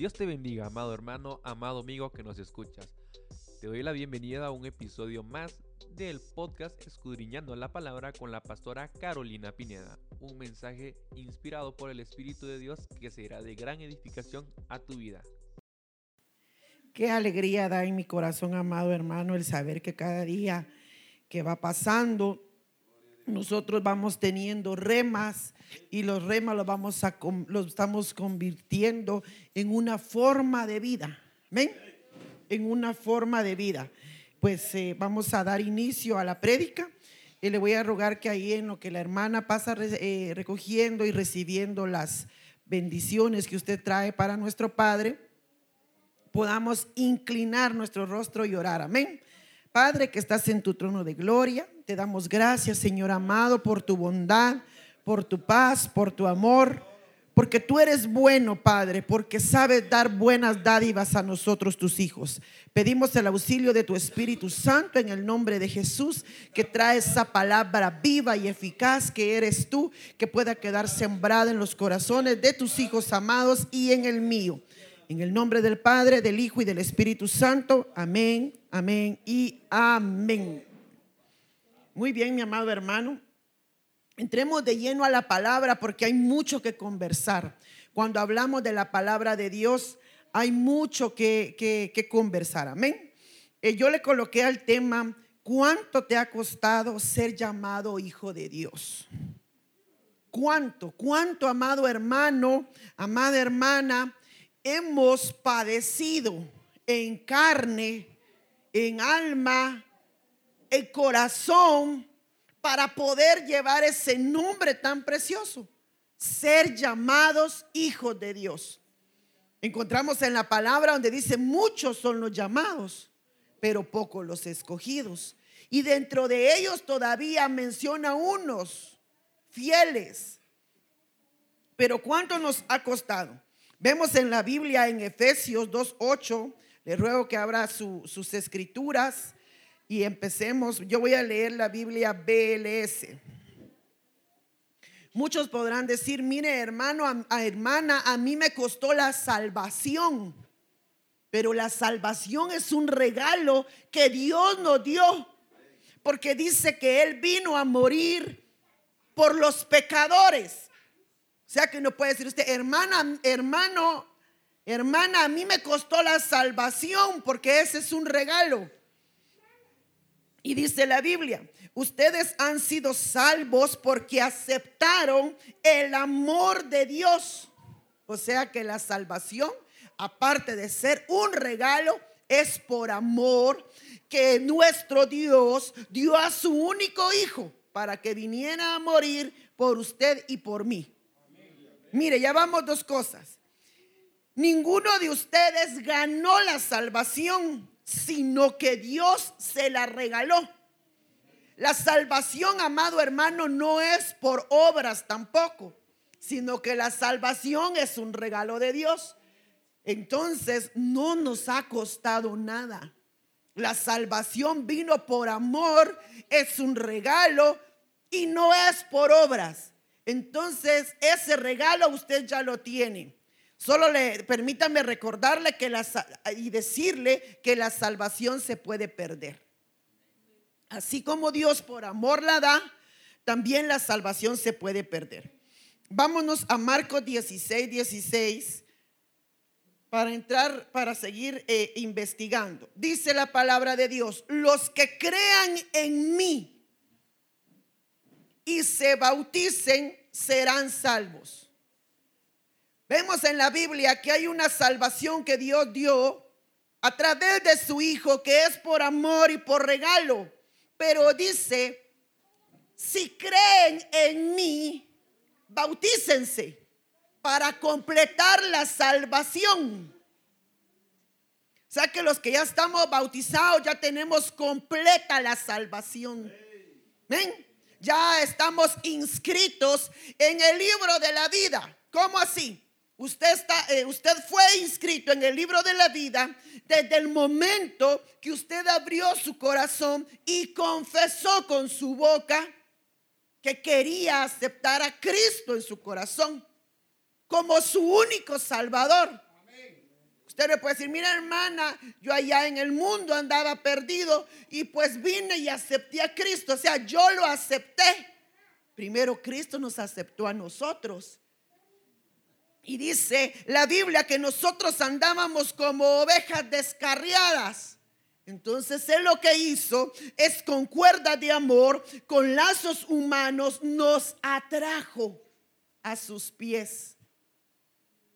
Dios te bendiga, amado hermano, amado amigo que nos escuchas. Te doy la bienvenida a un episodio más del podcast Escudriñando la Palabra con la pastora Carolina Pineda. Un mensaje inspirado por el Espíritu de Dios que será de gran edificación a tu vida. Qué alegría da en mi corazón, amado hermano, el saber que cada día que va pasando, nosotros vamos teniendo remas y los remas los, vamos a, los estamos convirtiendo en una forma de vida. ¿Ven? En una forma de vida. Pues eh, vamos a dar inicio a la prédica y le voy a rogar que ahí en lo que la hermana pasa eh, recogiendo y recibiendo las bendiciones que usted trae para nuestro Padre, podamos inclinar nuestro rostro y orar. Amén. Padre que estás en tu trono de gloria, te damos gracias, Señor amado, por tu bondad, por tu paz, por tu amor, porque tú eres bueno, Padre, porque sabes dar buenas dádivas a nosotros, tus hijos. Pedimos el auxilio de tu Espíritu Santo en el nombre de Jesús, que trae esa palabra viva y eficaz que eres tú, que pueda quedar sembrada en los corazones de tus hijos amados y en el mío. En el nombre del Padre, del Hijo y del Espíritu Santo. Amén, amén y amén. Muy bien, mi amado hermano. Entremos de lleno a la palabra porque hay mucho que conversar. Cuando hablamos de la palabra de Dios, hay mucho que, que, conversar. Amén. Eh, yo le coloqué al tema, ¿cuánto te ha costado ser llamado hijo de Dios? ¿Cuánto? ¿Cuánto, amado hermano, amada hermana? Hemos padecido en carne, en alma, en corazón, para poder llevar ese nombre tan precioso, ser llamados hijos de Dios. Encontramos en la palabra donde dice, muchos son los llamados, pero pocos los escogidos. Y dentro de ellos todavía menciona unos fieles. Pero ¿cuánto nos ha costado? Vemos en la Biblia en Efesios 2.8, le ruego que abra sus escrituras y empecemos. Yo voy a leer la Biblia BLS. Muchos podrán decir, mire hermano, a, hermana, a mí me costó la salvación. Pero la salvación es un regalo que Dios nos dio. Porque dice que Él vino a morir por los pecadores. O sea que no puede decir usted, hermana, hermano, hermana, a mí me costó la salvación porque ese es un regalo. Y dice la Biblia, ustedes han sido salvos porque aceptaron el amor de Dios. O sea que la salvación, aparte de ser un regalo, es por amor que nuestro Dios dio a su único hijo para que viniera a morir por usted y por mí. Mire, ya vamos dos cosas. Ninguno de ustedes ganó la salvación, sino que Dios se la regaló. La salvación, amado hermano, no es por obras tampoco, sino que la salvación es un regalo de Dios. Entonces, no nos ha costado nada. La salvación vino por amor, es un regalo y no es por obras. Entonces, ese regalo usted ya lo tiene. Solo le permítame recordarle que la, y decirle que la salvación se puede perder. Así como Dios por amor la da, también la salvación se puede perder. Vámonos a Marcos 16, 16 para entrar, para seguir eh, investigando. Dice la palabra de Dios, los que crean en mí y se bauticen serán salvos. Vemos en la Biblia que hay una salvación que Dios dio a través de su Hijo, que es por amor y por regalo. Pero dice, si creen en mí, bautícense para completar la salvación. O sea que los que ya estamos bautizados ya tenemos completa la salvación. ¿Ven? Ya estamos inscritos en el libro de la vida. ¿Cómo así? Usted, está, eh, usted fue inscrito en el libro de la vida desde el momento que usted abrió su corazón y confesó con su boca que quería aceptar a Cristo en su corazón como su único Salvador. Usted le puede decir, mira hermana, yo allá en el mundo andaba perdido y pues vine y acepté a Cristo. O sea, yo lo acepté. Primero Cristo nos aceptó a nosotros. Y dice la Biblia que nosotros andábamos como ovejas descarriadas. Entonces Él lo que hizo es con cuerda de amor, con lazos humanos, nos atrajo a sus pies.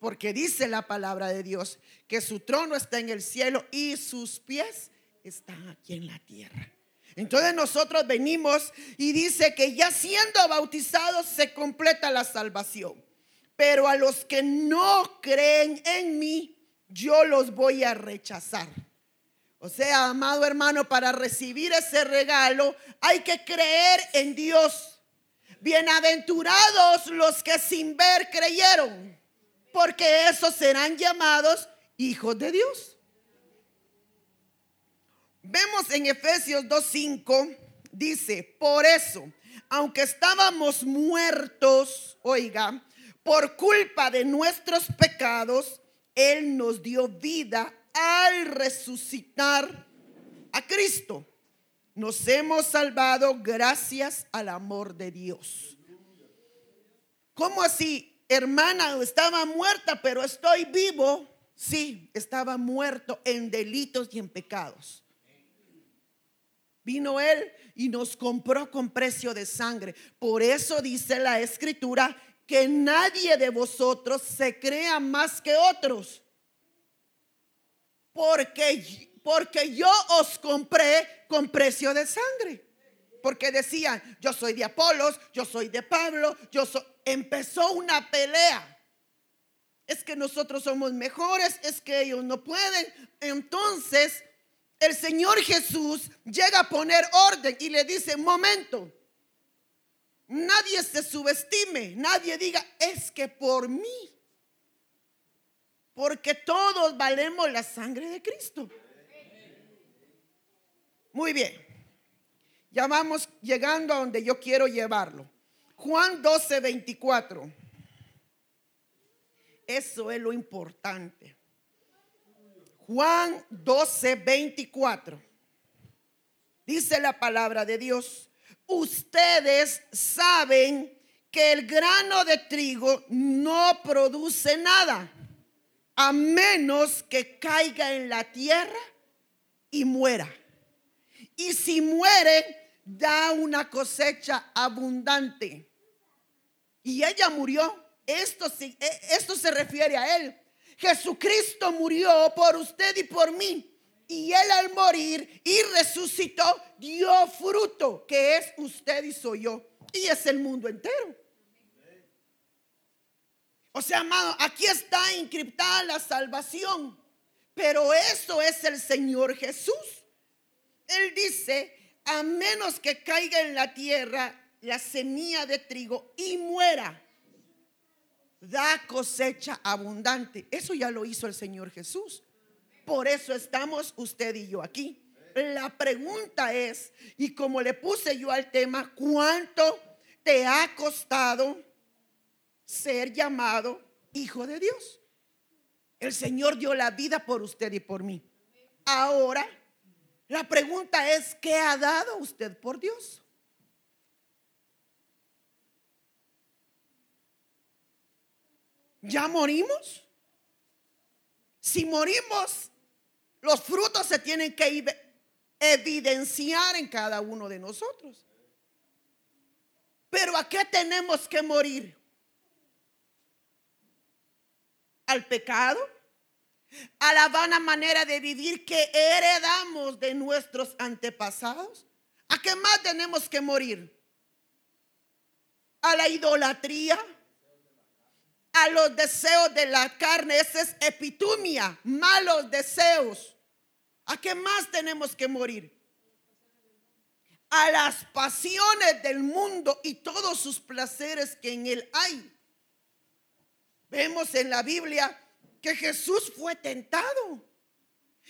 Porque dice la palabra de Dios que su trono está en el cielo y sus pies están aquí en la tierra. Entonces nosotros venimos y dice que ya siendo bautizados se completa la salvación. Pero a los que no creen en mí, yo los voy a rechazar. O sea, amado hermano, para recibir ese regalo hay que creer en Dios. Bienaventurados los que sin ver creyeron, porque esos serán llamados hijos de Dios. Vemos en Efesios 2.5, dice, por eso, aunque estábamos muertos, oiga, por culpa de nuestros pecados, Él nos dio vida al resucitar a Cristo. Nos hemos salvado gracias al amor de Dios. ¿Cómo así, hermana? Estaba muerta, pero estoy vivo. Sí, estaba muerto en delitos y en pecados. Vino Él y nos compró con precio de sangre. Por eso dice la escritura que nadie de vosotros se crea más que otros. Porque, porque yo os compré con precio de sangre. Porque decían, yo soy de Apolos, yo soy de Pablo, yo soy... Empezó una pelea. Es que nosotros somos mejores, es que ellos no pueden. Entonces, el Señor Jesús llega a poner orden y le dice, momento, Nadie se subestime, nadie diga, es que por mí. Porque todos valemos la sangre de Cristo. Muy bien. Ya vamos llegando a donde yo quiero llevarlo. Juan 12, 24. Eso es lo importante. Juan 12, 24. Dice la palabra de Dios ustedes saben que el grano de trigo no produce nada a menos que caiga en la tierra y muera. Y si muere, da una cosecha abundante. Y ella murió. Esto, e, esto se refiere a él. Jesucristo murió por usted y por mí. Y él al morir y resucitó, dio fruto, que es usted y soy yo. Y es el mundo entero. O sea, amado, aquí está encriptada la salvación. Pero eso es el Señor Jesús. Él dice, a menos que caiga en la tierra la semilla de trigo y muera, da cosecha abundante. Eso ya lo hizo el Señor Jesús. Por eso estamos usted y yo aquí. La pregunta es, y como le puse yo al tema, ¿cuánto te ha costado ser llamado hijo de Dios? El Señor dio la vida por usted y por mí. Ahora, la pregunta es, ¿qué ha dado usted por Dios? ¿Ya morimos? Si morimos, los frutos se tienen que evidenciar en cada uno de nosotros. Pero ¿a qué tenemos que morir? ¿Al pecado? ¿A la vana manera de vivir que heredamos de nuestros antepasados? ¿A qué más tenemos que morir? ¿A la idolatría? a los deseos de la carne. Esa es epitumia, malos deseos. ¿A qué más tenemos que morir? A las pasiones del mundo y todos sus placeres que en él hay. Vemos en la Biblia que Jesús fue tentado.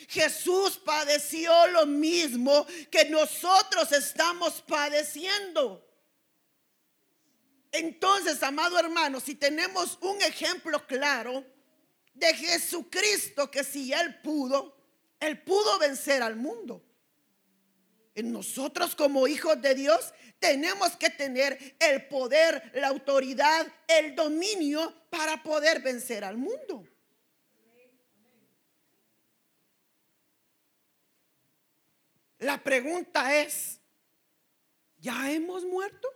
Jesús padeció lo mismo que nosotros estamos padeciendo. Entonces, amado hermano, si tenemos un ejemplo claro, de Jesucristo que si Él pudo, Él pudo vencer al mundo. En nosotros como hijos de Dios tenemos que tener el poder, la autoridad, el dominio para poder vencer al mundo. La pregunta es, ¿ya hemos muerto?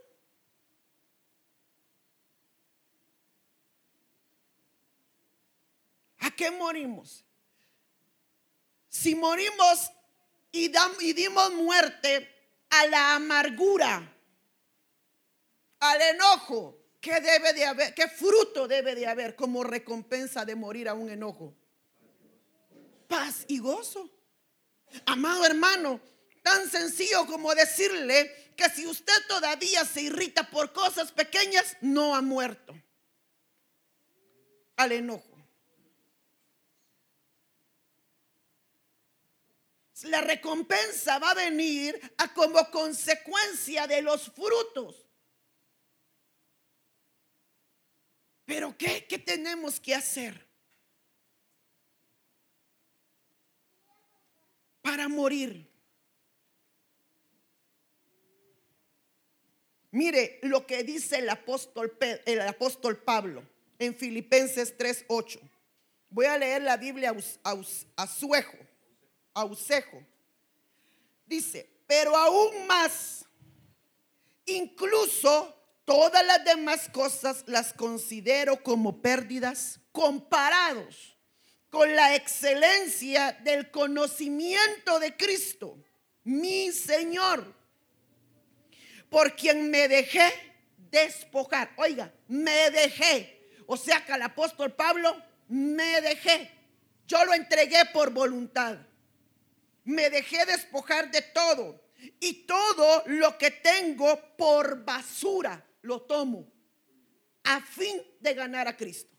¿A qué morimos? Si morimos y, dimos muerte a la amargura, al enojo, ¿qué debe de haber? ¿Qué fruto debe de haber como recompensa de morir a un enojo? Paz y gozo. Amado hermano, tan sencillo como decirle que si usted todavía se irrita por cosas pequeñas, no ha muerto al enojo. La recompensa va a venir a como consecuencia de los frutos. Pero ¿qué, qué tenemos que hacer? Para morir. Mire lo que dice el apóstol, el apóstol Pablo en Filipenses 3:8. Voy a leer la Biblia a suejo Ausejo. Dice, pero aún más, incluso todas las demás cosas las considero como pérdidas comparados con la excelencia del conocimiento de Cristo, mi Señor, por quien me dejé despojar. Oiga, me dejé. O sea que al apóstol Pablo me dejé. Yo lo entregué por voluntad me dejé despojar de todo y todo lo que tengo por basura lo tomo a fin de ganar a Cristo.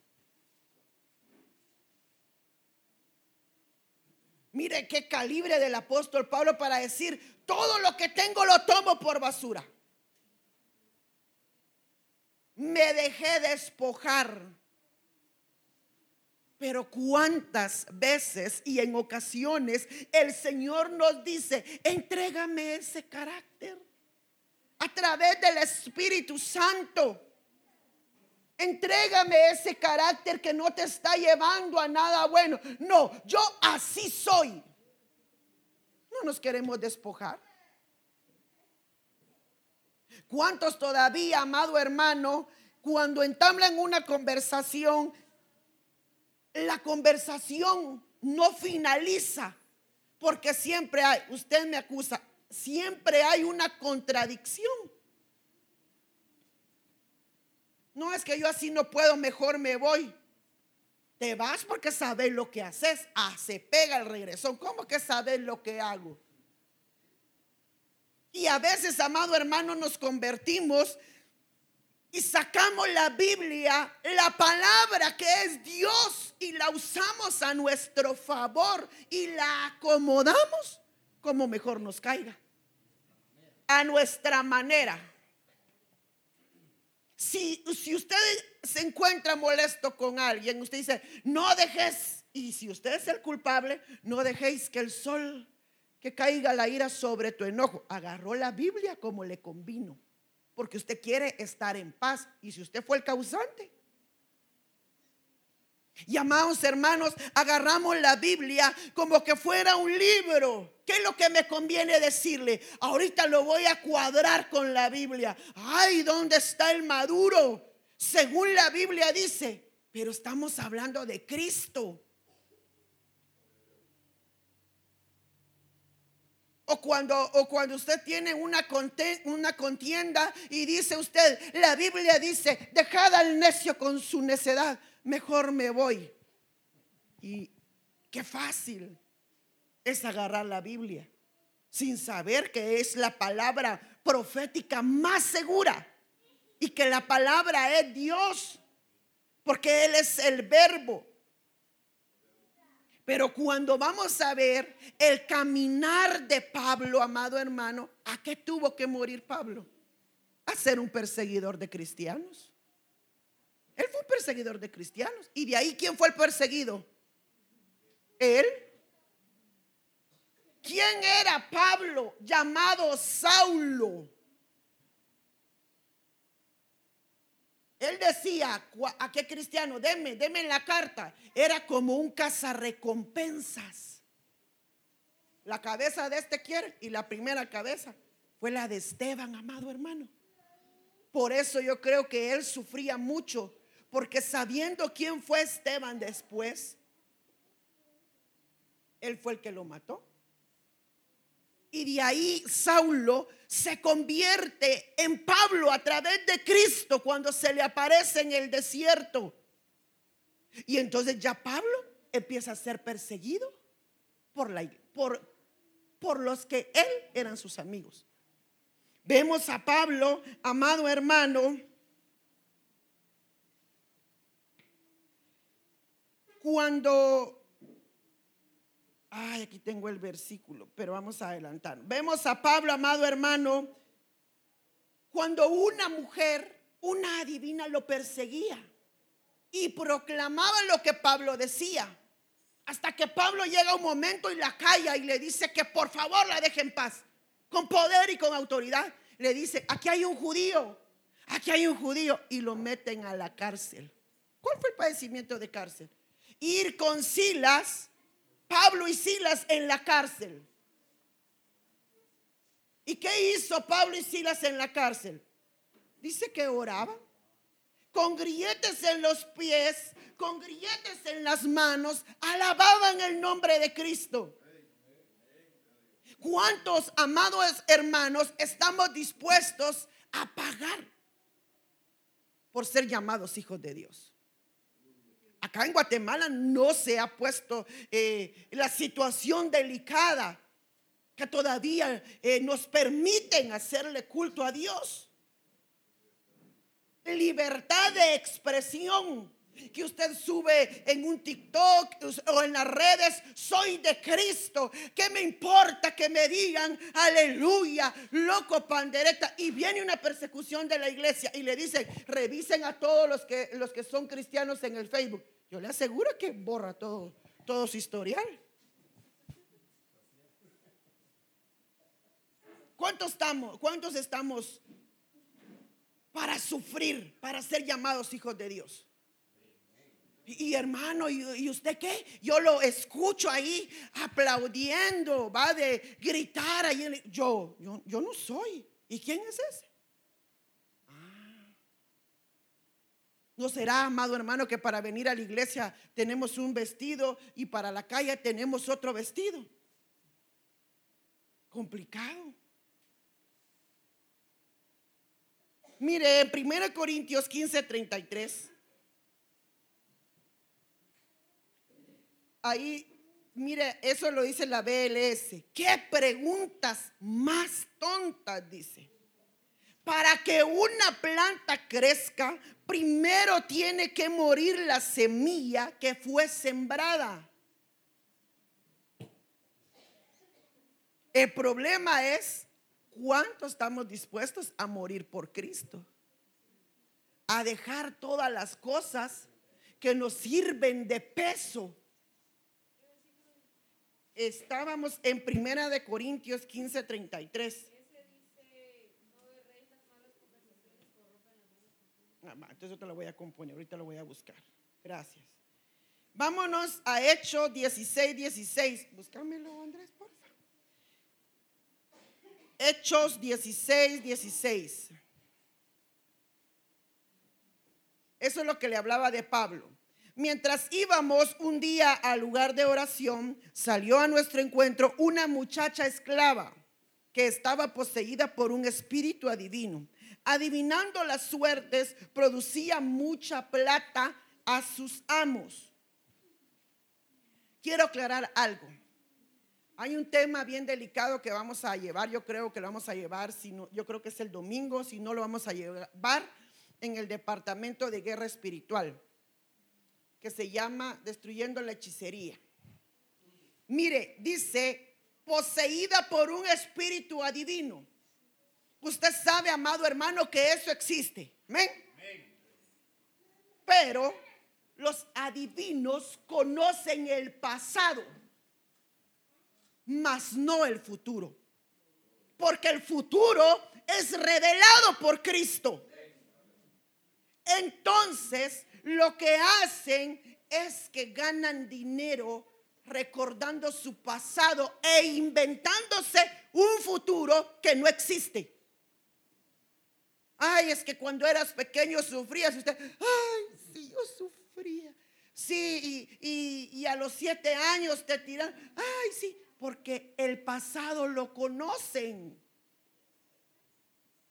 Mire qué calibre del apóstol Pablo para decir, todo lo que tengo lo tomo por basura. Me dejé despojar pero cuántas veces y en ocasiones el Señor nos dice, entrégame ese carácter a través del Espíritu Santo. Entrégame ese carácter que no te está llevando a nada bueno. No, yo así soy. No nos queremos despojar. ¿Cuántos todavía, amado hermano, cuando entablan una conversación, la conversación no finaliza porque siempre hay, usted me acusa, siempre hay una contradicción. No es que yo así no puedo, mejor me voy. Te vas porque sabes lo que haces. Ah, se pega el regreso. ¿Cómo que sabes lo que hago? Y a veces, amado hermano, nos convertimos y sacamos la Biblia, la palabra que es Dios, y la usamos a nuestro favor y la acomodamos como mejor nos caiga, a nuestra manera. Si, si usted se encuentra molesto con alguien, usted dice, no dejes, y si usted es el culpable, no dejéis que el sol, que caiga la ira sobre tu enojo. Agarró la Biblia como le convino porque usted quiere estar en paz. Y si usted fue el causante. Y amados hermanos, agarramos la Biblia como que fuera un libro. ¿Qué es lo que me conviene decirle? Ahorita lo voy a cuadrar con la Biblia. Ay, ¿dónde está el maduro? Según la Biblia dice, pero estamos hablando de Cristo. O cuando, o cuando usted tiene una, una contienda y dice usted, la Biblia dice, dejad al necio con su necedad, mejor me voy. Y qué fácil es agarrar la Biblia sin saber que es la palabra profética más segura y que la palabra es Dios, porque Él es el verbo. Pero cuando vamos a ver el caminar de Pablo, amado hermano, ¿a qué tuvo que morir Pablo? A ser un perseguidor de cristianos. Él fue perseguidor de cristianos. Y de ahí, ¿quién fue el perseguido? Él. ¿Quién era Pablo llamado Saulo? Él decía, ¿a qué cristiano? Deme, deme la carta. Era como un cazarrecompensas. La cabeza de este quiere y la primera cabeza fue la de Esteban, amado hermano. Por eso yo creo que él sufría mucho, porque sabiendo quién fue Esteban después, él fue el que lo mató. Y de ahí Saulo se convierte en Pablo a través de Cristo cuando se le aparece en el desierto. Y entonces ya Pablo empieza a ser perseguido por, los que él eran sus amigos. Vemos a Pablo, amado hermano, cuando Ay, aquí tengo el versículo, pero vamos a adelantar. Vemos a Pablo, amado hermano, cuando una mujer, una adivina, lo perseguía y proclamaba lo que Pablo decía. Hasta que Pablo llega un momento y la calla y le dice que por favor la deje en paz, con poder y con autoridad. Le dice, aquí hay un judío, aquí hay un judío y lo meten a la cárcel. ¿Cuál fue el padecimiento de cárcel? Ir con Silas Pablo y Silas en la cárcel. ¿Y qué hizo Pablo y Silas en la cárcel? Dice que oraban con grilletes en los pies, con grilletes en las manos, alababan el nombre de Cristo. ¿Cuántos amados hermanos estamos dispuestos a pagar por ser llamados hijos de Dios? Acá en Guatemala no se ha puesto eh, la situación delicada que todavía eh, nos permiten hacerle culto a Dios. Libertad de expresión que usted sube en un TikTok o en las redes, soy de Cristo. ¿Qué me importa que me digan aleluya, loco pandereta? Y viene una persecución de la iglesia y le dicen, revisen a todos los que, los que son cristianos en el Facebook. Yo le aseguro que borra todo, todo su historial. ¿Cuántos estamos, ¿Cuántos estamos para sufrir, para ser llamados hijos de Dios? Y, hermano, ¿y, usted qué? Yo lo escucho ahí aplaudiendo, va de gritar ahí. Yo, yo, yo no soy. ¿Y quién es ese? Ah. ¿No será, amado hermano, que para venir a la iglesia tenemos un vestido y para la calle tenemos otro vestido? Complicado. Mire, en 1 Corintios 15, 33. Ahí, mire, eso lo dice la BLS. ¿Qué preguntas más tontas dice? Para que una planta crezca, primero tiene que morir la semilla que fue sembrada. El problema es cuánto estamos dispuestos a morir por Cristo. A dejar todas las cosas que nos sirven de peso Estábamos en Primera de Corintios 15, 33. Ah, entonces yo te lo voy a componer, ahorita lo voy a buscar. Gracias. Vámonos a Hechos 16, 16. Búscamelo, Andrés, por favor. Hechos 16, 16. Eso es lo que le hablaba de Pablo. Mientras íbamos un día al lugar de oración, salió a nuestro encuentro una muchacha esclava que estaba poseída por un espíritu adivino. Adivinando las suertes, producía mucha plata a sus amos. Quiero aclarar algo. Hay un tema bien delicado que vamos a llevar, yo creo que lo vamos a llevar, si yo creo que es el domingo, si no lo vamos a llevar en el departamento de guerra espiritual que se llama Destruyendo la Hechicería. Mire, dice, poseída por un espíritu adivino. Usted sabe, amado hermano, que eso existe. Amén. Pero los adivinos conocen el pasado, mas no el futuro. Porque el futuro es revelado por Cristo. Entonces, lo que hacen es que ganan dinero recordando su pasado e inventándose un futuro que no existe. Ay, es que cuando eras pequeño sufrías. Usted, ay, sí, yo sufría. Sí, y, y a los siete años te tiran. Ay, sí, porque el pasado lo conocen.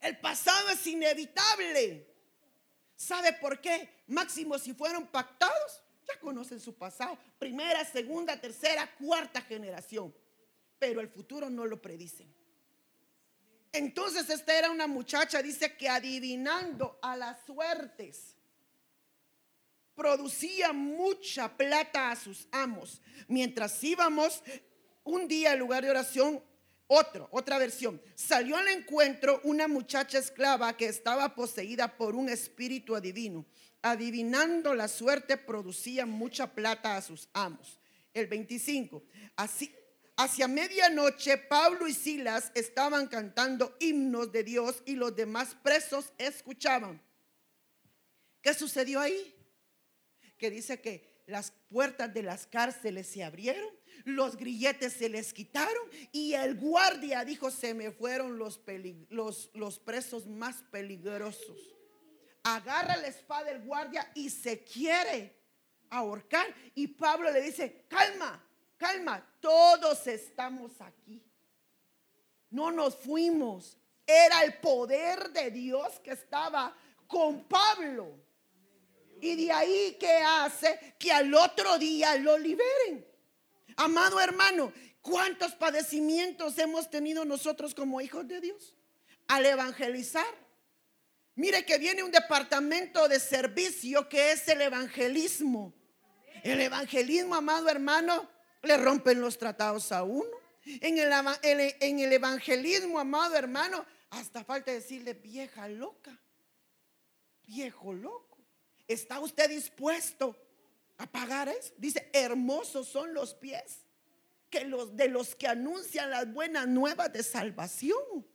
El pasado es inevitable. ¿Sabe por qué? Máximo, si fueron pactados, ya conocen su pasado. Primera, segunda, tercera, cuarta generación. Pero el futuro no lo predicen. Entonces esta era una muchacha, dice que adivinando a las suertes, producía mucha plata a sus amos. Mientras íbamos un día al lugar de oración, otro, otra versión. Salió al encuentro una muchacha esclava que estaba poseída por un espíritu adivino. Adivinando la suerte producía mucha plata a sus amos. El 25. Así, hacia medianoche Pablo y Silas estaban cantando himnos de Dios y los demás presos escuchaban. ¿Qué sucedió ahí? Que dice que las puertas de las cárceles se abrieron los grilletes se les quitaron y el guardia dijo, se me fueron los, los, presos más peligrosos. Agarra la espada del guardia y se quiere ahorcar. Y Pablo le dice, calma, calma, todos estamos aquí. No nos fuimos. Era el poder de Dios que estaba con Pablo. Y de ahí que hace que al otro día lo liberen. Amado hermano, ¿cuántos padecimientos hemos tenido nosotros como hijos de Dios? Al evangelizar. Mire que viene un departamento de servicio que es el evangelismo. El evangelismo, amado hermano, le rompen los tratados a uno. En el, en el evangelismo, amado hermano, hasta falta decirle vieja loca, viejo loco. ¿Está usted dispuesto a pagar eso. Dice, hermosos son los pies que los de los que anuncian las buenas nuevas de salvación.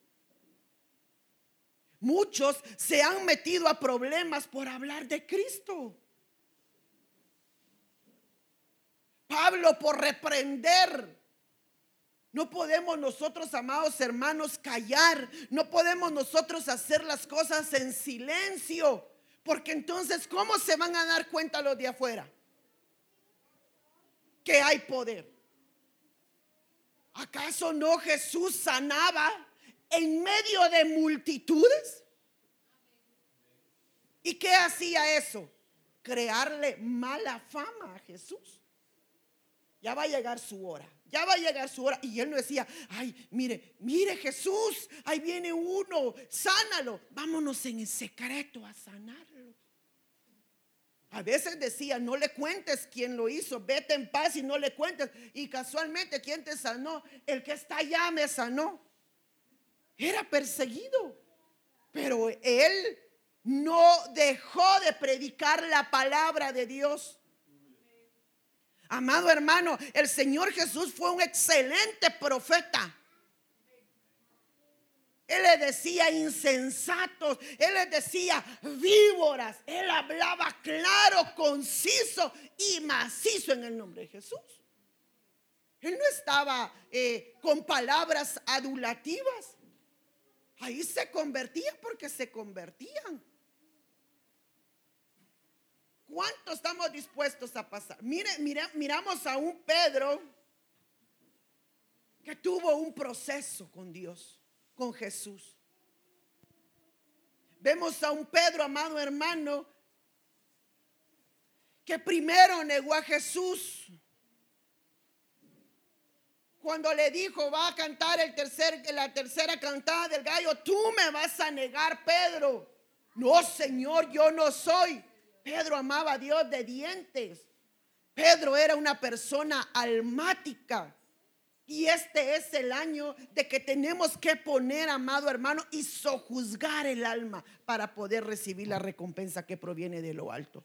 Muchos se han metido a problemas por hablar de Cristo. Pablo por reprender. No podemos nosotros, amados hermanos, callar. No podemos nosotros hacer las cosas en silencio. Porque entonces, ¿cómo se van a dar cuenta los de afuera? Que hay poder. ¿Acaso no Jesús sanaba en medio de multitudes? ¿Y qué hacía eso? Crearle mala fama a Jesús. Ya va a llegar su hora, ya va a llegar su hora. Y él no decía, ay, mire, mire Jesús, ahí viene uno, sánalo. Vámonos en secreto a sanar. A veces decía, no le cuentes quién lo hizo, vete en paz y no le cuentes. Y casualmente, ¿quién te sanó? El que está allá me sanó. Era perseguido. Pero él no dejó de predicar la palabra de Dios. Amado hermano, el Señor Jesús fue un excelente profeta. Él le decía insensatos, él les decía víboras, él hablaba claro, conciso y macizo en el nombre de Jesús. Él no estaba eh, con palabras adulativas. Ahí se convertían porque se convertían. ¿Cuánto estamos dispuestos a pasar? Mire, miramos a un Pedro que tuvo un proceso con Dios con Jesús. Vemos a un Pedro, amado hermano, que primero negó a Jesús. Cuando le dijo, va a cantar el tercer, la tercera cantada del gallo, tú me vas a negar, Pedro. No, Señor, yo no soy. Pedro amaba a Dios de dientes. Pedro era una persona almática. Y este es el año de que tenemos que poner, amado hermano, y sojuzgar el alma para poder recibir la recompensa que proviene de lo alto.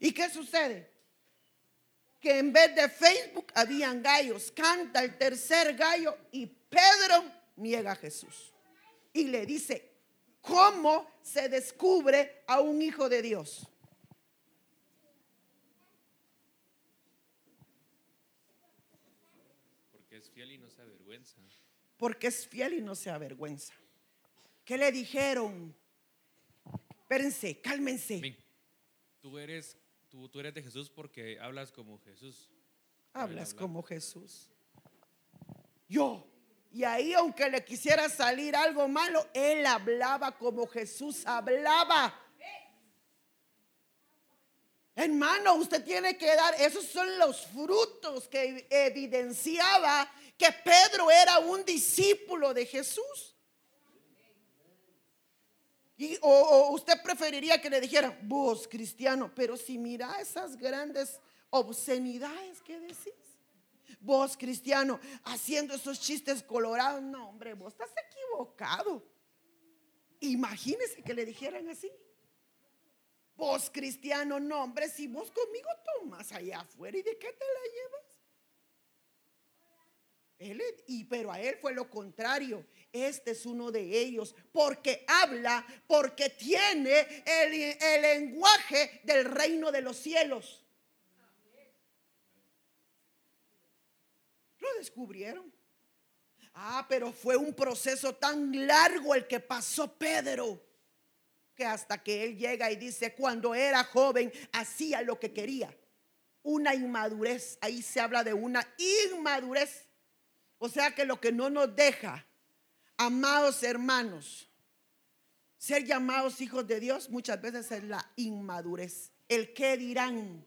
¿Y qué sucede? Que en vez de Facebook habían gallos. Canta el tercer gallo y Pedro niega a Jesús. Y le dice, ¿cómo se descubre a un hijo de Dios? Porque es fiel y no se avergüenza. Porque es fiel y no se avergüenza. ¿Qué le dijeron? Espérense, cálmense. Tú eres, tú, tú eres de Jesús porque hablas como Jesús. Hablas habla. como Jesús. Yo. Y ahí, aunque le quisiera salir algo malo, él hablaba como Jesús hablaba. Hermano, usted tiene que dar, esos son los frutos que evidenciaba que Pedro era un discípulo de Jesús. Y, o, o usted preferiría que le dijeran, vos cristiano, pero si mira esas grandes obscenidades que decís. Vos cristiano, haciendo esos chistes colorados, no hombre, vos estás equivocado. Imagínese que le dijeran así. Vos cristiano, no hombre, si vos conmigo tomas allá afuera, ¿y de qué te la llevas? Y pero a él fue lo contrario. Este es uno de ellos, porque habla, porque tiene el, el lenguaje del reino de los cielos. Lo descubrieron. Ah, pero fue un proceso tan largo el que pasó Pedro, que hasta que él llega y dice, cuando era joven hacía lo que quería. Una inmadurez, ahí se habla de una inmadurez. O sea que lo que no nos deja, amados hermanos, ser llamados hijos de Dios muchas veces es la inmadurez. El qué dirán.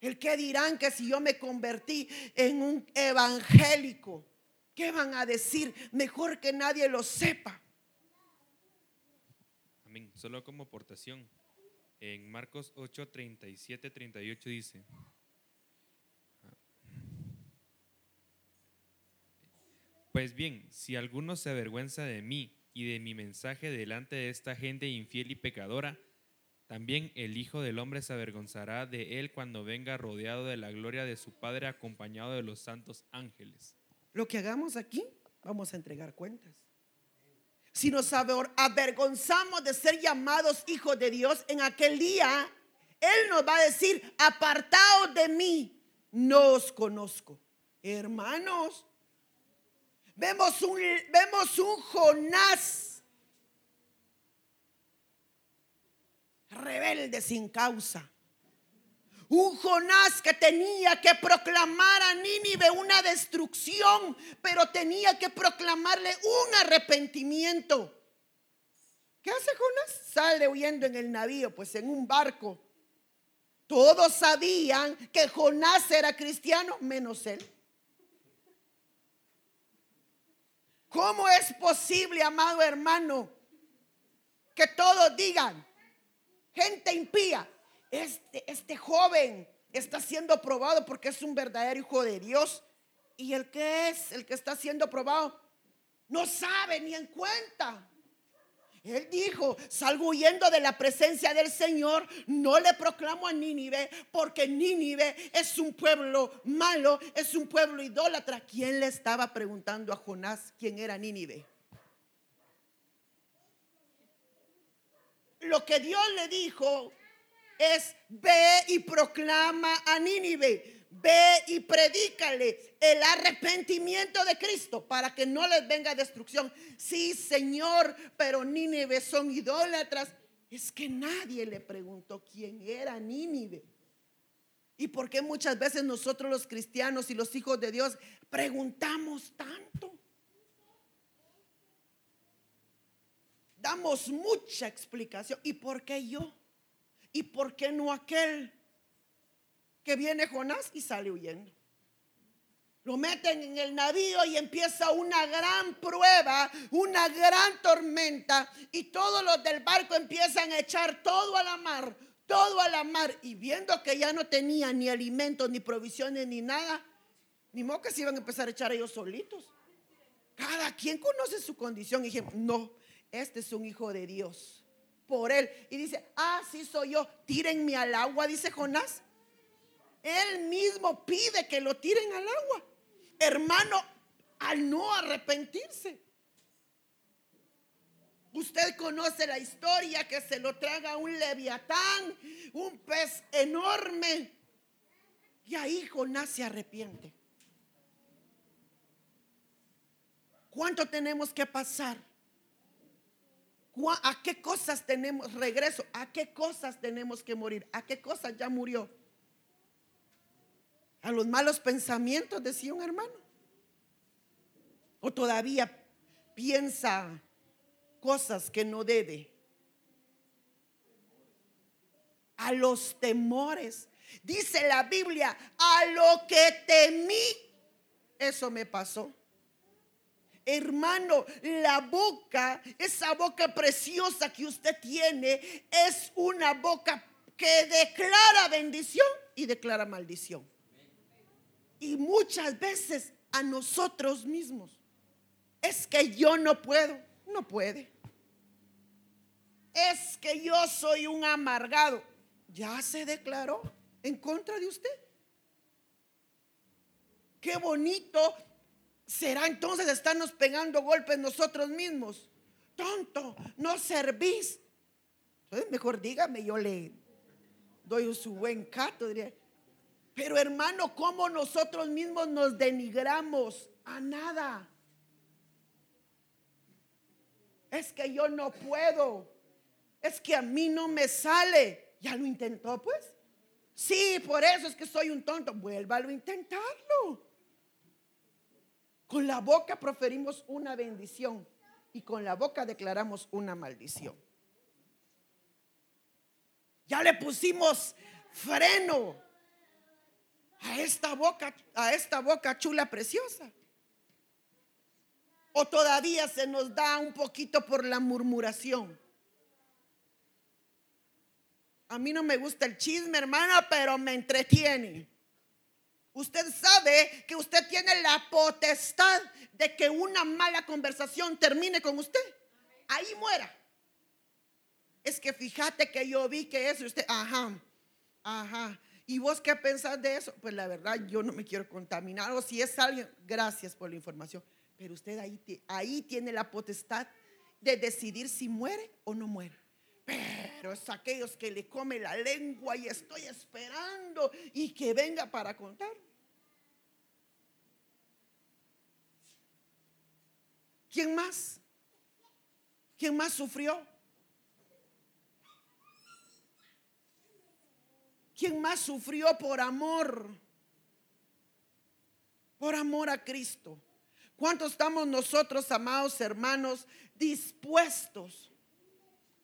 El qué dirán que si yo me convertí en un evangélico, ¿qué van a decir? Mejor que nadie lo sepa. Amén. Solo como aportación. En Marcos 8, 37, 38 dice. Pues bien, si alguno se avergüenza de mí y de mi mensaje delante de esta gente infiel y pecadora, también el Hijo del Hombre se avergonzará de él cuando venga rodeado de la gloria de su Padre acompañado de los santos ángeles. Lo que hagamos aquí, vamos a entregar cuentas. Si nos aver- avergonzamos de ser llamados hijos de Dios en aquel día, Él nos va a decir, apartaos de mí, no os conozco. Hermanos, vemos un, vemos un Jonás rebelde sin causa. Un Jonás que tenía que proclamar a Nínive una destrucción, pero tenía que proclamarle un arrepentimiento. ¿Qué hace Jonás? Sale huyendo en el navío, pues en un barco. Todos sabían que Jonás era cristiano, menos él. ¿Cómo es posible, amado hermano, que todos digan, gente impía, este, este joven está siendo probado porque es un verdadero hijo de Dios. Y el que es, el que está siendo probado, no sabe ni en cuenta. Él dijo, salgo huyendo de la presencia del Señor, no le proclamo a Nínive, porque Nínive es un pueblo malo, es un pueblo idólatra. ¿Quién le estaba preguntando a Jonás quién era Nínive? Lo que Dios le dijo es, ve y proclama a Nínive, ve y predícale el arrepentimiento de Cristo para que no les venga destrucción. Sí, Señor, pero Nínive son idólatras. Es que nadie le preguntó quién era Nínive. ¿Y por qué muchas veces nosotros los cristianos y los hijos de Dios preguntamos tanto? Damos mucha explicación. ¿Y por qué yo? ¿Y por qué no aquel que viene Jonás y sale huyendo? Lo meten en el navío y empieza una gran prueba, una gran tormenta y todos los del barco empiezan a echar todo a la mar, todo a la mar y viendo que ya no tenían ni alimentos, ni provisiones, ni nada, ni modo que se iban a empezar a echar ellos solitos. Cada quien conoce su condición y dije, no, este es un hijo de Dios. por él. Y dice, ah, sí soy yo, tírenme al agua, dice Jonás. Él mismo pide que lo tiren al agua. Hermano, al no arrepentirse. Usted conoce la historia que se lo traga un leviatán, un pez enorme. Y ahí Jonás se arrepiente. ¿Cuánto tenemos que pasar? ¿A qué cosas tenemos regreso? ¿A qué cosas tenemos que morir? ¿A qué cosas ya murió? A los malos pensamientos, decía un hermano. O todavía piensa cosas que no debe. A los temores. Dice la Biblia, a lo que temí, eso me pasó. Hermano, la boca, esa boca preciosa que usted tiene, es una boca que declara bendición y declara maldición. Y muchas veces a nosotros mismos. Es que yo no puedo, no puede. Es que yo soy un amargado. Ya se declaró en contra de usted. Qué bonito ¿Será entonces estarnos pegando golpes nosotros mismos? Tonto, no servís. Entonces mejor dígame, yo le doy su buen cato. Pero hermano, ¿cómo nosotros mismos nos denigramos? A nada. Es que yo no puedo. Es que a mí no me sale. ¿Ya lo intentó pues? Sí, por eso es que soy un tonto. Vuélvalo a intentarlo. Con la boca proferimos una bendición y con la boca declaramos una maldición. Ya le pusimos freno a esta boca, a esta boca chula preciosa. O todavía se nos da un poquito por la murmuración. A mí no me gusta el chisme, hermana, pero me entretiene. Usted sabe que usted tiene la potestad de que una mala conversación termine con usted. Ahí muera. Es que fíjate que yo vi que eso, usted, ajá, ajá. ¿Y vos qué pensás de eso? Pues la verdad, yo no me quiero contaminar. O si es alguien, gracias por la información. Pero usted ahí, ahí tiene la potestad de decidir si muere o no muere. Pero es aquellos que le come la lengua y estoy esperando y que venga para contar. ¿Quién más? ¿Quién más sufrió? ¿Quién más sufrió por amor? Por amor a Cristo. ¿Cuánto estamos nosotros, amados hermanos, dispuestos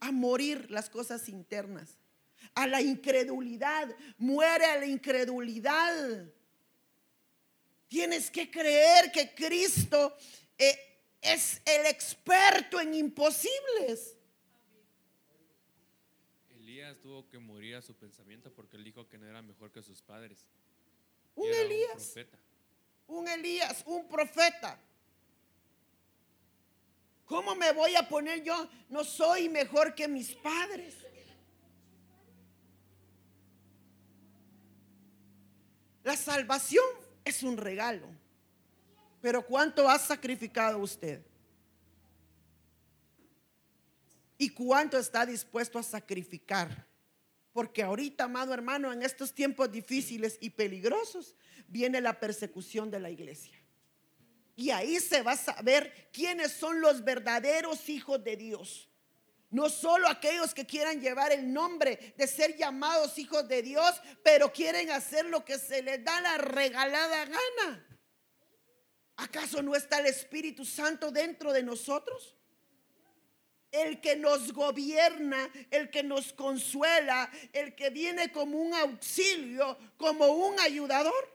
a morir las cosas internas? A la incredulidad. Muere a la incredulidad. Tienes que creer que Cristo eh, es el experto en imposibles. Elías tuvo que morir a su pensamiento porque él dijo que no era mejor que sus padres. Un Elías. Un, un Elías, un profeta. ¿Cómo me voy a poner yo? No soy mejor que mis padres. La salvación es un regalo. Pero ¿cuánto ha sacrificado usted? ¿Y cuánto está dispuesto a sacrificar? Porque ahorita, amado hermano, en estos tiempos difíciles y peligrosos, viene la persecución de la iglesia. Y ahí se va a saber quiénes son los verdaderos hijos de Dios. No solo aquellos que quieran llevar el nombre de ser llamados hijos de Dios, pero quieren hacer lo que se les da la regalada gana. ¿Acaso no está el Espíritu Santo dentro de nosotros? El que nos gobierna, el que nos consuela, el que viene como un auxilio, como un ayudador.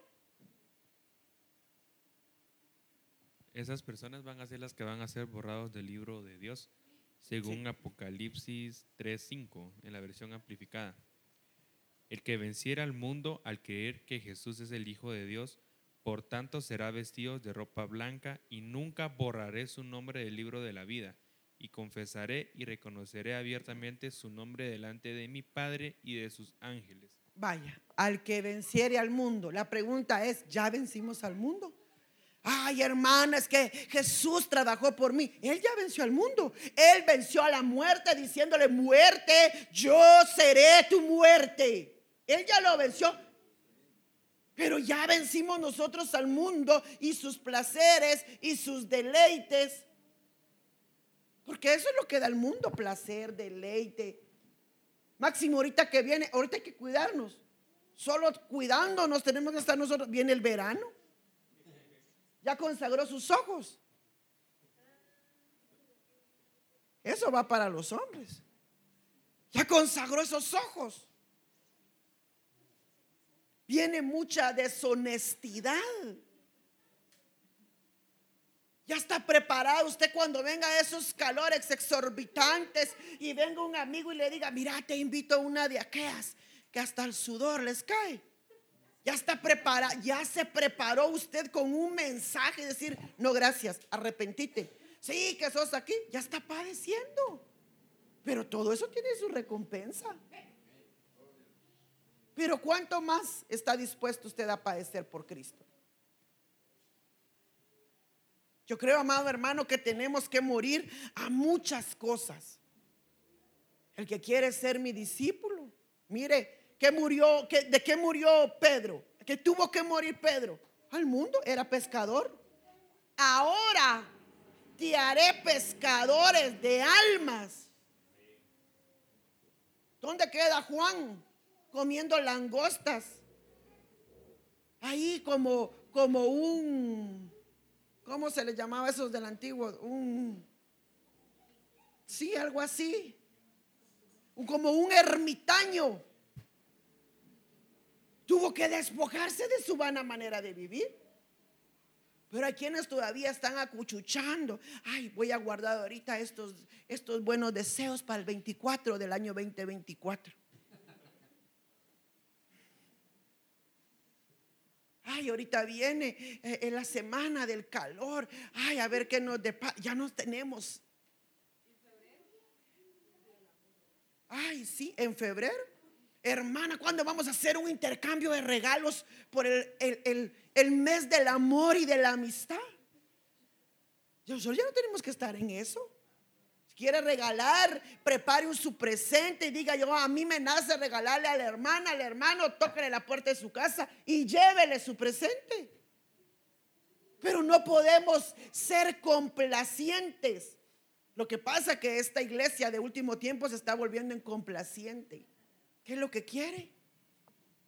Esas personas van a ser las que van a ser borrados del libro de Dios, según Apocalipsis 3:5 en la versión amplificada. El que venciera al mundo al creer que Jesús es el Hijo de Dios, por tanto será vestido de ropa blanca y nunca borraré su nombre del libro de la vida y confesaré y reconoceré abiertamente su nombre delante de mi Padre y de sus ángeles. Vaya, al que venciere al mundo. La pregunta es, ¿ya vencimos al mundo? Ay, hermana, es que Jesús trabajó por mí. Él ya venció al mundo. Él venció a la muerte diciéndole, muerte, yo seré tu muerte. Él ya lo venció. Pero ya vencimos nosotros al mundo y sus placeres y sus deleites. Porque eso es lo que da el mundo, placer, deleite. Máximo, ahorita que viene, ahorita hay que cuidarnos. Solo cuidándonos tenemos que estar nosotros. Viene el verano. Ya consagró sus ojos. Eso va para los hombres. Ya consagró esos ojos. Viene mucha deshonestidad. Ya está preparado usted cuando venga esos calores exorbitantes y venga un amigo y le diga, mira, te invito a una de aquellas que hasta el sudor les cae. Ya está preparado, ya se preparó usted con un mensaje, decir, no gracias, arrepentite. Sí, que sos aquí, ya está padeciendo. Pero todo eso tiene su recompensa. Pero ¿cuánto más está dispuesto usted a padecer por Cristo? Yo creo, amado hermano, que tenemos que morir a muchas cosas. El que quiere ser mi discípulo, mire, ¿Qué murió? ¿De qué murió Pedro? ¿Qué tuvo que morir Pedro? Al mundo, era pescador. Ahora te haré pescadores de almas. ¿Dónde queda Juan? Comiendo langostas. Ahí como, como un, ¿cómo se le llamaba esos del antiguo? Un, sí, algo así. Como un ermitaño Tuvo que despojarse de su vana manera de vivir. Pero hay quienes todavía están acuchuchando. Ay, voy a guardar ahorita estos, estos buenos deseos para el 24 del año 2024. Ay, ahorita viene eh, en la semana del calor. Ay, a ver qué nos depara. Ya nos tenemos. Ay, sí, en febrero. Hermana, ¿cuándo vamos a hacer un intercambio de regalos por el, mes del amor y de la amistad? Yo, ya no tenemos que estar en eso. Quiere regalar, prepare un su presente y diga yo, a mí me nace regalarle a la hermana, al hermano, tóquele la puerta de su casa y llévele su presente. Pero no podemos ser complacientes. Lo que pasa es que esta iglesia de último tiempo se está volviendo incomplaciente. ¿Qué es lo que quiere?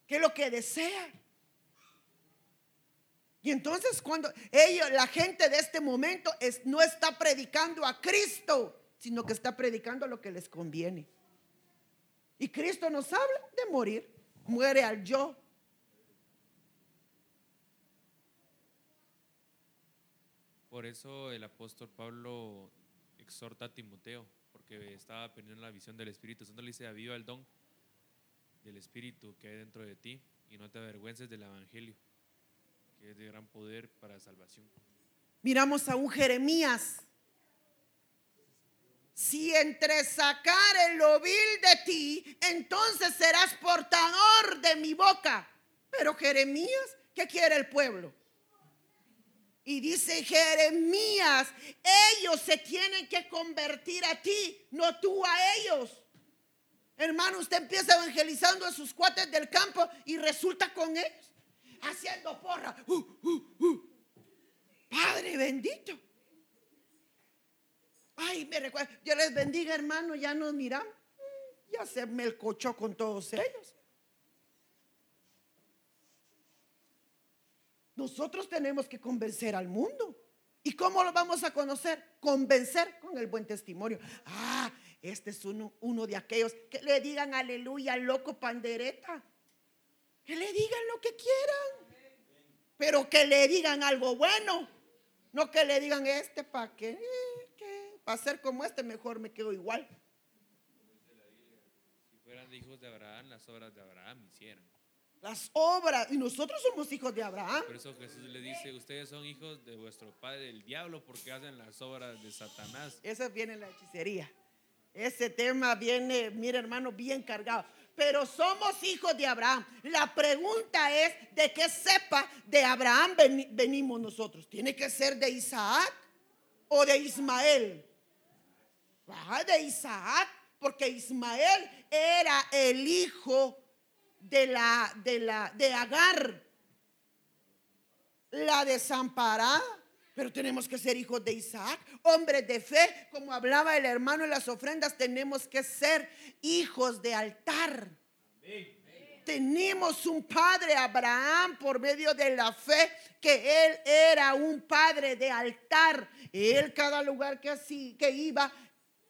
¿Qué es lo que desea? Y entonces cuando ellos, la gente de este momento no está predicando a Cristo, sino que está predicando lo que les conviene. Y Cristo nos habla de morir, muere al yo. Por eso el apóstol Pablo exhorta a Timoteo, porque estaba perdiendo la visión del Espíritu Santo, le dice, aviva el don del Espíritu que hay dentro de ti y no te avergüences del Evangelio, que es de gran poder para salvación. Miramos a un Jeremías. Si entre sacar el ovil de ti, entonces serás portador de mi boca. Pero Jeremías, ¿qué quiere el pueblo? Y dice Jeremías, ellos se tienen que convertir a ti, no tú a ellos. Hermano, usted empieza evangelizando a sus cuates del campo y resulta con ellos haciendo porra. Uh, uh, uh. Padre bendito. Ay, me recuerda. Dios les bendiga, hermano. Ya nos miramos. Ya se me el cochó con todos ellos. Nosotros tenemos que convencer al mundo. ¿Y cómo lo vamos a conocer? Convencer con el buen testimonio. Ah, este es uno, uno de aquellos que le digan aleluya, loco pandereta. Que le digan lo que quieran. Pero que le digan algo bueno. No que le digan este para qué. Ser como este mejor me quedo igual. Si fueran hijos de Abraham, las obras de Abraham hicieran. Las obras. Y nosotros somos hijos de Abraham. Por eso Jesús le dice, ustedes son hijos de vuestro padre el diablo porque hacen las obras de Satanás. Esa viene la hechicería. Ese tema viene, mira hermano, bien cargado. Pero somos hijos de Abraham. La pregunta es, ¿de qué cepa de Abraham venimos nosotros? ¿Tiene que ser de Isaac o de Ismael? De Isaac, porque Ismael era el hijo de la de Agar, la desamparada. Pero tenemos que ser hijos de Isaac, hombres de fe, como hablaba el hermano en las ofrendas, tenemos que ser hijos de altar. Tenemos un padre Abraham por medio de la fe, que él era un padre de altar. Él cada lugar que así que iba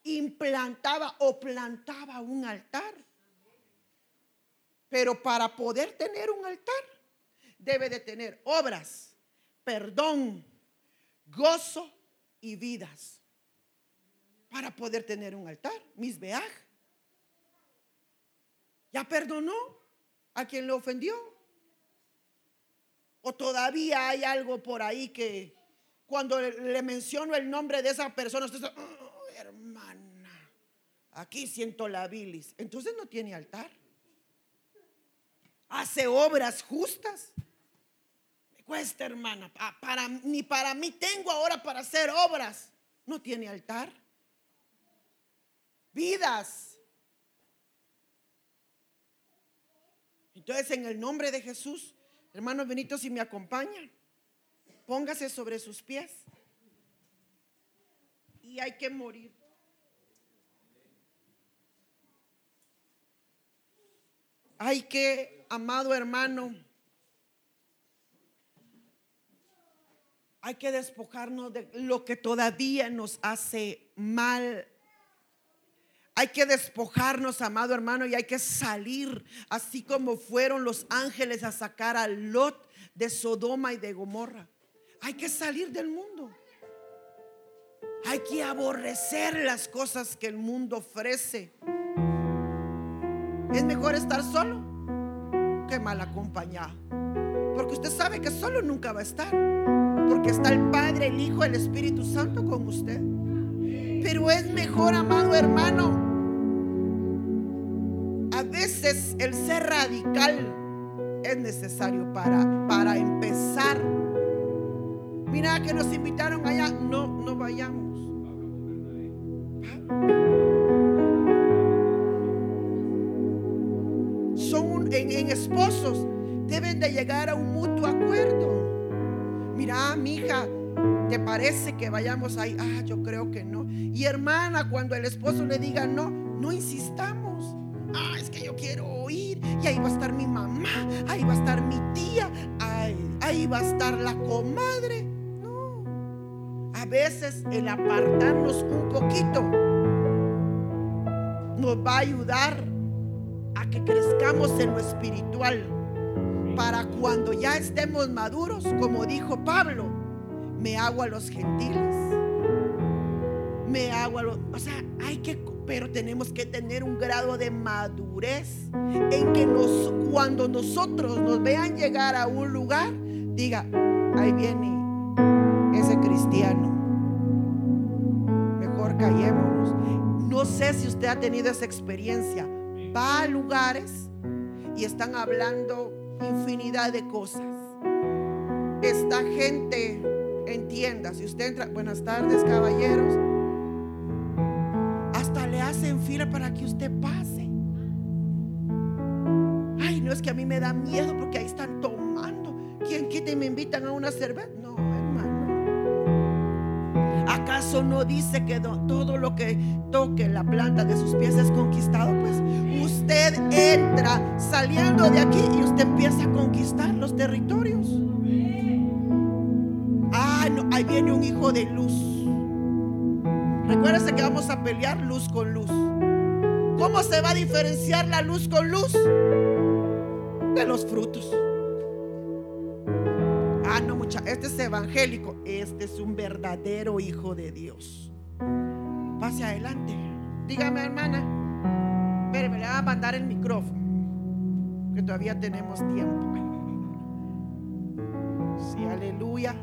implantaba o plantaba un altar. Pero para poder tener un altar, debe de tener obras, perdón, gozo y vidas. Para poder tener un altar, mis veaj. ¿Ya perdonó a quien le ofendió? ¿O todavía hay algo por ahí que cuando le menciono el nombre de esa persona, usted oh, hermana, aquí siento la bilis. Entonces no tiene altar hace obras justas. Me cuesta, hermana. Para, ni para mí tengo ahora para hacer obras. No tiene altar. Vidas. Entonces, en el nombre de Jesús, hermano Benito, si me acompaña, póngase sobre sus pies. Y hay que morir. Hay que amado hermano, hay que despojarnos de lo que todavía nos hace mal. Hay que despojarnos, amado hermano, y hay que salir, así como fueron los ángeles a sacar a Lot de Sodoma y de Gomorra. Hay que salir del mundo. Hay que aborrecer las cosas que el mundo ofrece. Es mejor estar solo que mal acompañado. Porque usted sabe que solo nunca va a estar. Porque está el Padre, el Hijo, el Espíritu Santo con usted. Pero es mejor, amado hermano. A veces el ser radical es necesario para, para empezar. Mira que nos invitaron allá. No, no vayamos en, esposos deben de llegar a un mutuo acuerdo. Mira, mi hija, ¿te parece que vayamos ahí? Ah, yo creo que no. Y hermana, cuando el esposo le diga no, no insistamos. Ah, es que yo quiero oír. Y ahí va a estar mi mamá, ahí va a estar mi tía, ahí va a estar la comadre. No. A veces el apartarnos un poquito va a ayudar que crezcamos en lo espiritual. Para cuando ya estemos maduros, como dijo Pablo, me hago a los gentiles. Me hago a los... O sea, hay que... Pero tenemos que tener un grado de madurez en que nos, cuando nosotros nos vean llegar a un lugar, diga, ahí viene ese cristiano. Mejor callémonos. No sé si usted ha tenido esa experiencia va a lugares y están hablando infinidad de cosas. Esta gente en tiendas, si usted entra, buenas tardes caballeros, hasta le hacen fila para que usted pase. Ay, no es que a mí me da miedo porque ahí están tomando. ¿Quién quita y me invitan a una cerveza? ¿Acaso no dice que todo lo que toque la planta de sus pies es conquistado? Pues usted entra saliendo de aquí y usted empieza a conquistar los territorios. Ah, no, ahí viene un hijo de luz. Recuérdese que vamos a pelear luz con luz. ¿Cómo se va a diferenciar la luz con luz? De los frutos. Este es evangélico. Este es un verdadero hijo de Dios. Pase adelante. Dígame, hermana. Espéreme, le va a mandar el micrófono. que todavía tenemos tiempo. Sí, aleluya.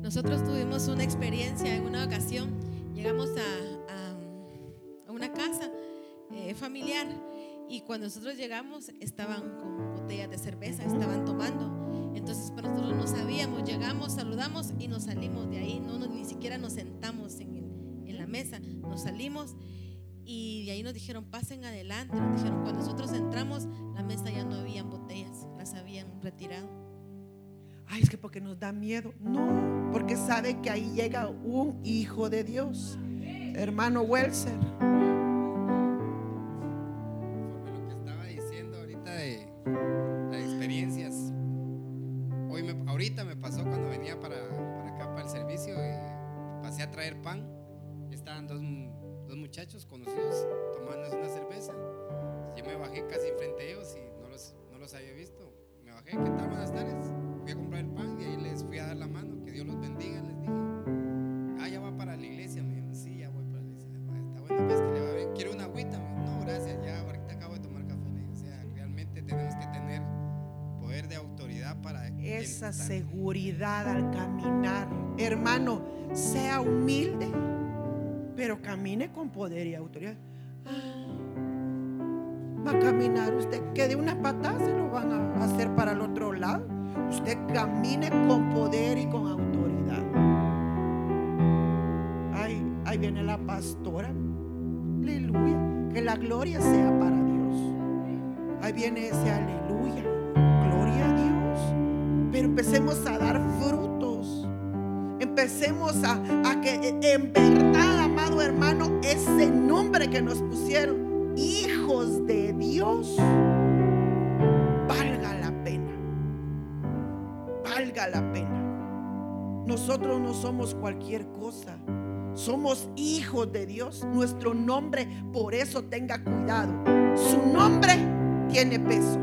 Nosotros tuvimos una experiencia en una ocasión. Llegamos a una casa eh, familiar y cuando nosotros llegamos estaban con botellas de cerveza, estaban tomando. Entonces, nosotros no sabíamos, llegamos, saludamos y nos salimos de ahí. No, nos- ni siquiera nos sentamos en, el- en la mesa, nos salimos y de ahí nos dijeron, pasen adelante. Nos dijeron, cuando nosotros entramos, la mesa ya no habían botellas, las habían retirado. Ay, es que porque nos da miedo. No, porque sabe que ahí llega un hijo de Dios. Hermano Welser. Al caminar. Hermano, sea humilde, pero camine con poder y autoridad. Ah, Va a caminar usted, que de una patada se lo van a hacer para el otro lado. Usted camine con poder y con autoridad. Ay, ahí viene la pastora. Aleluya. Que la gloria sea para Dios. Ahí viene ese aleluya. Empecemos a dar frutos. Empecemos a, que en verdad, amado hermano, ese nombre que nos pusieron, hijos de Dios, valga la pena. Valga la pena. Nosotros no somos cualquier cosa. Somos hijos de Dios. Nuestro nombre, por eso tenga cuidado. Su nombre tiene peso.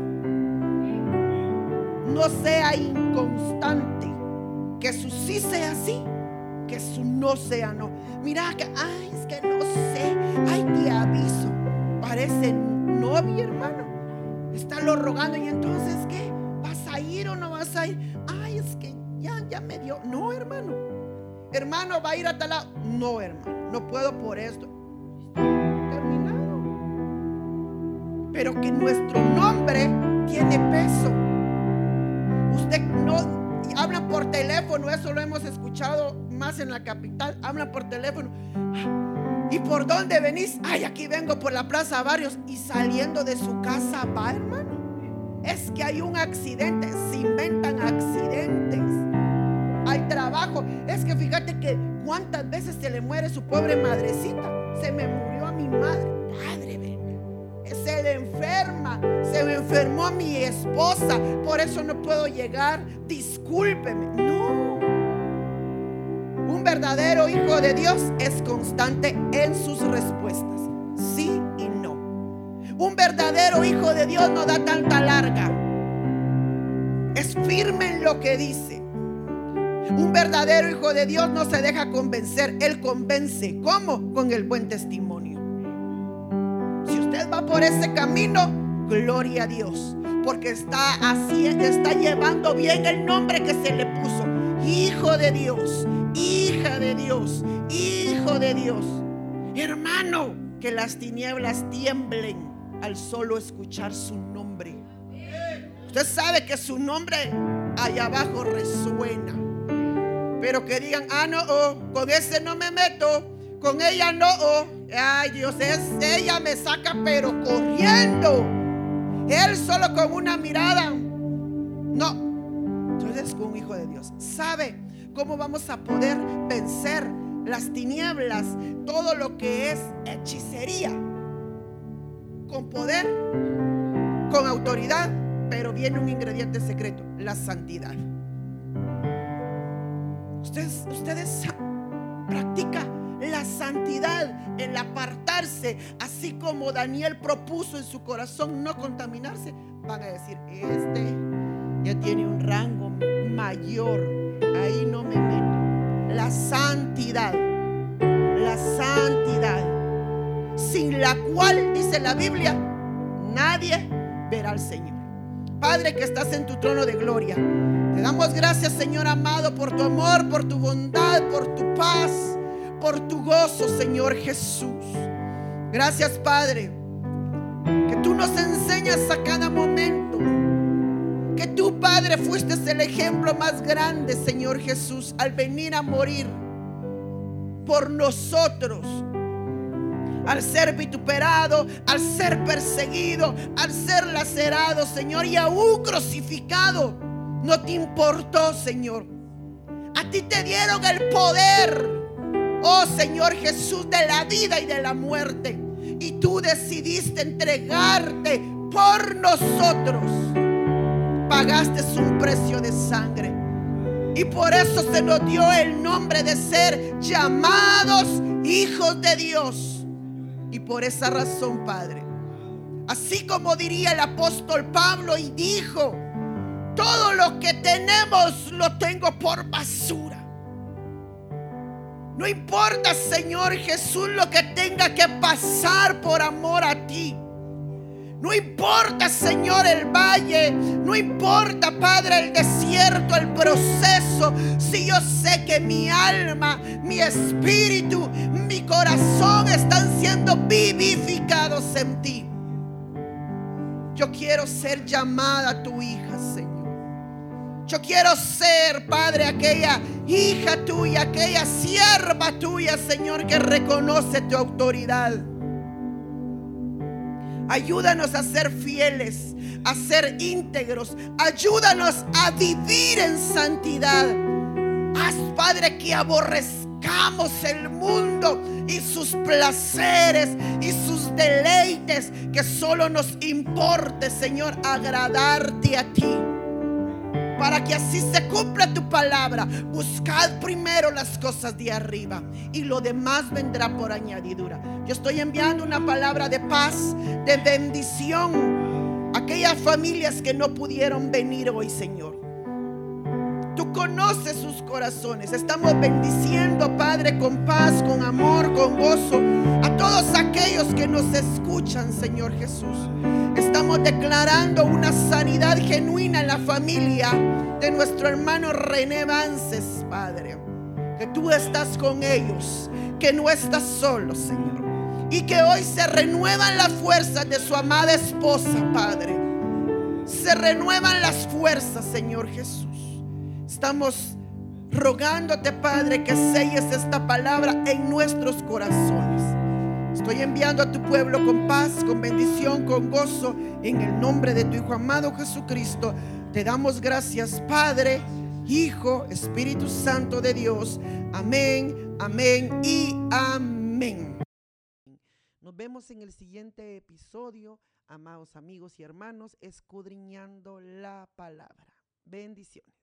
No sea inconstante. Que su sí sea sí. Que su no sea no. Mira que, ay, es que no sé. Ay, te aviso. Parece novio, hermano. Está lo rogando. Y entonces, ¿qué? ¿Vas a ir o no vas a ir? Ay, es que ya, ya me dio. No, hermano. Hermano, va a ir a tal lado. No, hermano. No puedo por esto. Terminado. Pero que nuestro nombre tiene peso. Usted no habla por teléfono, eso lo hemos escuchado más en la capital. Hablan por teléfono. ¿Y por dónde venís? Ay, aquí vengo por la Plaza Barrios. Y saliendo de su casa va, hermano. Es que hay un accidente. Se inventan accidentes. Hay trabajo. Es que fíjate que cuántas veces se le muere su pobre madrecita. Se me murió a mi madre. Ven. Se le enferma. Se me enfermó mi esposa. Por eso no puedo llegar. Discúlpeme. No. Un verdadero hijo de Dios es constante en sus respuestas. Sí y no. Un verdadero hijo de Dios no da tanta larga. Es firme en lo que dice. Un verdadero hijo de Dios no se deja convencer. Él convence. ¿Cómo? Con el buen testimonio. Va por ese camino, gloria a Dios. Porque está así, está llevando bien el nombre que se le puso. Hijo de Dios, hija de Dios, hijo de Dios. Hermano, que las tinieblas tiemblen al solo escuchar su nombre. Usted sabe que su nombre allá abajo resuena. Pero que digan, ah, no, oh, con ese no me meto, con ella no, oh. Ay Dios, es, ella me saca pero corriendo. Él solo con una mirada. No. Entonces con un hijo de Dios. ¿Sabe cómo vamos a poder vencer las tinieblas? Todo lo que es hechicería. Con poder, con autoridad, pero viene un ingrediente secreto, la santidad. Ustedes, ustedes practica la santidad, el apartarse, así como Daniel propuso en su corazón no contaminarse, van a decir, este ya tiene un rango mayor, ahí no me meto. La santidad, la santidad, sin la cual, dice la Biblia, nadie ver al Señor. Padre que estás en tu trono de gloria, te damos gracias Señor amado por tu amor, por tu bondad, por tu paz, por tu gozo Señor Jesús. Gracias Padre, que tú nos enseñas a cada momento. Que tú Padre fuiste el ejemplo más grande Señor Jesús al venir a morir por nosotros al ser vituperado, al ser perseguido, al ser lacerado, Señor, y aún crucificado. No te importó, Señor. A ti te dieron el poder, oh Señor Jesús, de la vida y de la muerte. Y tú decidiste entregarte por nosotros. Pagaste un precio de sangre. Y por eso se nos dio el nombre de ser llamados hijos de Dios. Y por esa razón, Padre, así como diría el apóstol Pablo y dijo, todo lo que tenemos lo tengo por basura. No importa, Señor Jesús, lo que tenga que pasar por amor a ti. No importa, Señor, el valle. No importa, Padre, el desierto, el proceso. Si yo sé que mi alma, mi espíritu, mi corazón están siendo vivificados en ti. Yo quiero ser llamada tu hija, Señor. Yo quiero ser, Padre, aquella hija tuya, aquella sierva tuya, Señor, que reconoce tu autoridad. Ayúdanos a ser fieles, a ser íntegros. Ayúdanos a vivir en santidad. Haz, Padre, que aborrezcamos el mundo y sus placeres y sus deleites. Que solo nos importe, Señor, agradarte a ti para que así se cumpla tu palabra. Buscad primero las cosas de arriba y lo demás vendrá por añadidura. Yo estoy enviando una palabra de paz, de bendición aquellas familias que no pudieron venir hoy, Señor. Tú conoces sus corazones. Estamos bendiciendo, Padre, con paz, con amor, con gozo, a todos aquellos que nos escuchan, Señor Jesús. Estamos declarando una sanidad genuina en la familia de nuestro hermano René Vances, Padre. Que tú estás con ellos, que no estás solo, Señor. Y que hoy se renuevan las fuerzas de su amada esposa, Padre. Se renuevan las fuerzas, Señor Jesús. Estamos rogándote, Padre, que selles esta palabra en nuestros corazones. Estoy enviando a tu pueblo con paz, con bendición, con gozo, en el nombre de tu Hijo amado Jesucristo. Te damos gracias, Padre, Hijo, Espíritu Santo de Dios. Amén, amén y amén. Nos vemos en el siguiente episodio, amados amigos y hermanos, escudriñando la palabra. Bendiciones.